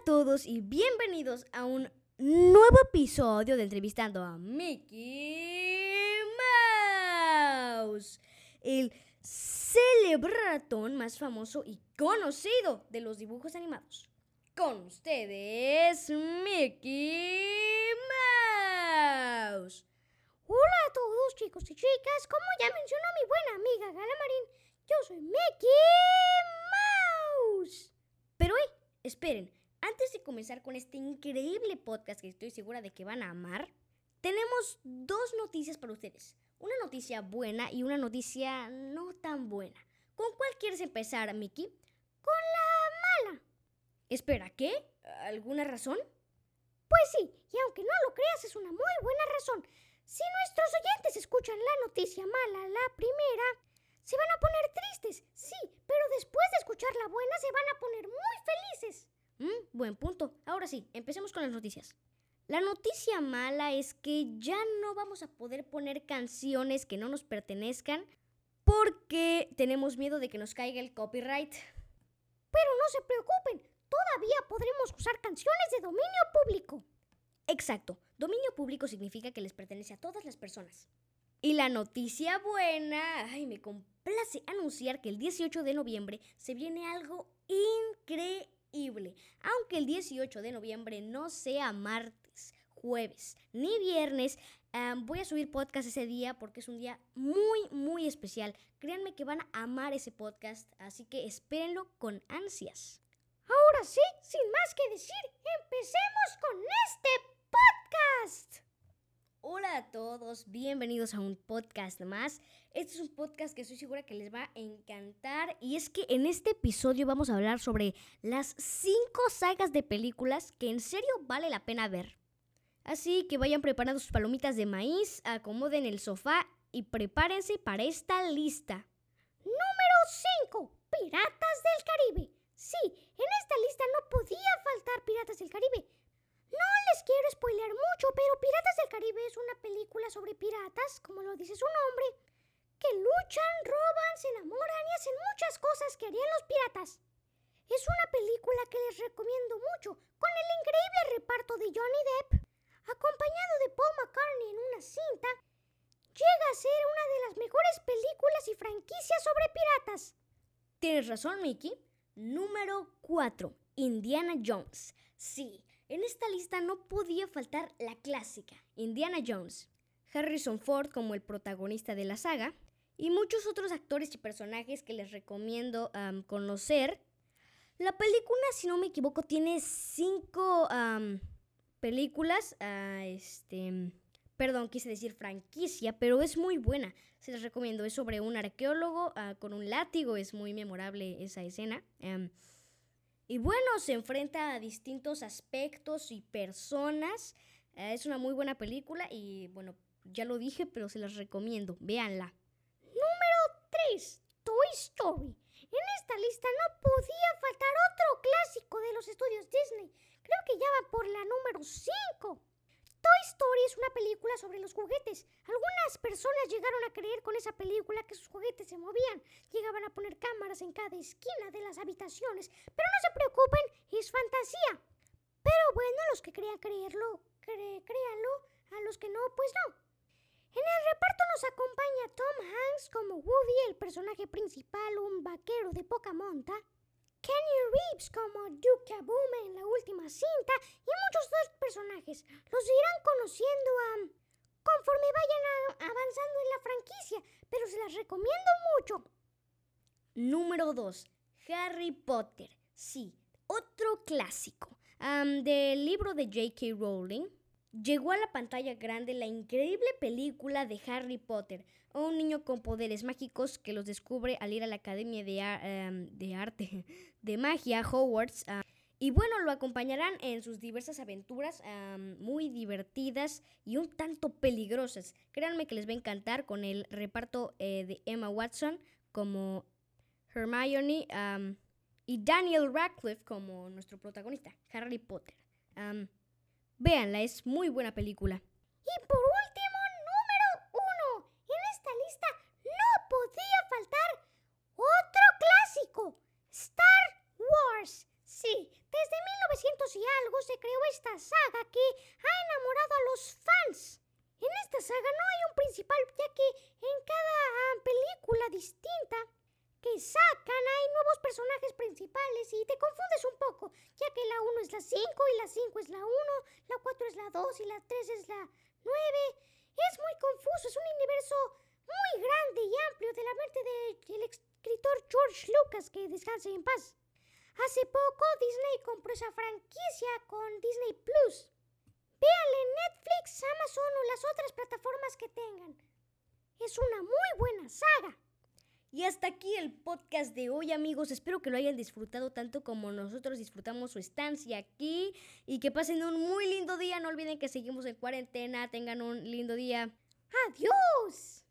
a todos y bienvenidos a un nuevo episodio de Entrevistando a Mickey Mouse, el celebratón más famoso y conocido de los dibujos animados. Con ustedes, Mickey Mouse. Hola a todos chicos y chicas, como ya mencionó mi buena amiga Gala Marín, yo soy Mickey Mouse. Pero hey, esperen, antes de comenzar con este increíble podcast que estoy segura de que van a amar, tenemos dos noticias para ustedes. Una noticia buena y una noticia no tan buena. ¿Con cuál quieres empezar, Mickey? Con la mala. Espera, ¿qué? ¿Alguna razón? Pues sí, y aunque no lo creas, es una muy buena razón. Si nuestros oyentes escuchan la noticia mala, la primera, se van a poner tristes, sí, pero después de escuchar la buena se van a poner muy felices. Mm, buen punto. Ahora sí, empecemos con las noticias. La noticia mala es que ya no vamos a poder poner canciones que no nos pertenezcan porque tenemos miedo de que nos caiga el copyright. Pero no se preocupen, todavía podremos usar canciones de dominio público. Exacto, dominio público significa que les pertenece a todas las personas. Y la noticia buena, ay, me complace anunciar que el 18 de noviembre se viene algo increíble. Aunque el 18 de noviembre no sea martes, jueves ni viernes, voy a subir podcast ese día porque es un día muy, muy especial. Créanme que van a amar ese podcast, así que espérenlo con ansias. Ahora sí, sin más que decir, empecemos con este podcast. A todos, bienvenidos a un podcast más. Este es un podcast que estoy segura que les va a encantar y es que en este episodio vamos a hablar sobre las 5 sagas de películas que en serio vale la pena ver. Así que vayan preparando sus palomitas de maíz, acomoden el sofá y prepárense para esta lista. Número 5. Piratas del Caribe. Sí, en esta lista no podía faltar Piratas del Caribe. No les quiero spoilear mucho, pero Caribe es una película sobre piratas, como lo dice su nombre, que luchan, roban, se enamoran y hacen muchas cosas que harían los piratas. Es una película que les recomiendo mucho, con el increíble reparto de Johnny Depp, acompañado de Paul McCartney en una cinta, llega a ser una de las mejores películas y franquicias sobre piratas. Tienes razón, Mickey. Número 4. Indiana Jones. Sí, en esta lista no podía faltar la clásica, Indiana Jones. Harrison Ford como el protagonista de la saga y muchos otros actores y personajes que les recomiendo conocer. La película, si no me equivoco, tiene cinco películas. Ah, este, perdón, quise decir franquicia, pero es muy buena. Se les recomiendo. Es sobre un arqueólogo ah, con un látigo. Es muy memorable esa escena. Y bueno, se enfrenta a distintos aspectos y personas. Ah, es una muy buena película y bueno, ya lo dije, pero se las recomiendo. Véanla. Número 3. Toy Story. En esta lista no podía faltar otro clásico de los estudios Disney. Creo que ya va por la número 5. Story es una película sobre los juguetes. Algunas personas llegaron a creer con esa película que sus juguetes se movían. Llegaban a poner cámaras en cada esquina de las habitaciones. Pero no se preocupen, es fantasía. Pero bueno, los que crean creerlo, créanlo. A los que no, pues no. En el reparto nos acompaña Tom Hanks como Woody, el personaje principal, un vaquero de poca monta. Kenny Reeves como Duke Kaboom en la última cinta y muchos otros personajes. Los irán conociendo conforme vayan avanzando en la franquicia, pero se las recomiendo mucho. Número 2. Harry Potter. Sí, otro clásico. del libro de J.K. Rowling llegó a la pantalla grande la increíble película de Harry Potter, un niño con poderes mágicos que los descubre al ir a la Academia de, em, Arte de Magia Hogwarts. Y bueno, lo acompañarán en sus diversas aventuras muy divertidas y un tanto peligrosas. Créanme que les va a encantar con el reparto eh, de Emma Watson como Hermione y Daniel Radcliffe como nuestro protagonista, Harry Potter. Véanla, es muy buena película. Y por último, número uno. En esta lista no podía faltar otro clásico. Star Wars. Sí, 1900 y algo se creó esta saga que ha enamorado a los fans. En esta saga no hay un principal, ya que en cada ah, película distinta que sacan hay nuevos personajes principales y te confundes un poco, ya que la 1 es la 5 y la 5 es la 1, la 4 es la 2 y la 3 es la 9. Es muy confuso, es un universo muy grande y amplio de la mente del escritor George Lucas, que descanse en paz. Hace poco Disney compró esa franquicia con Disney Plus. Véanle Netflix, Amazon o las otras plataformas que tengan. Es una muy buena saga. Y hasta aquí el podcast de hoy amigos, espero que lo hayan disfrutado tanto como nosotros disfrutamos su estancia aquí y que pasen un muy lindo día, no olviden que seguimos en cuarentena, tengan un lindo día. Adiós.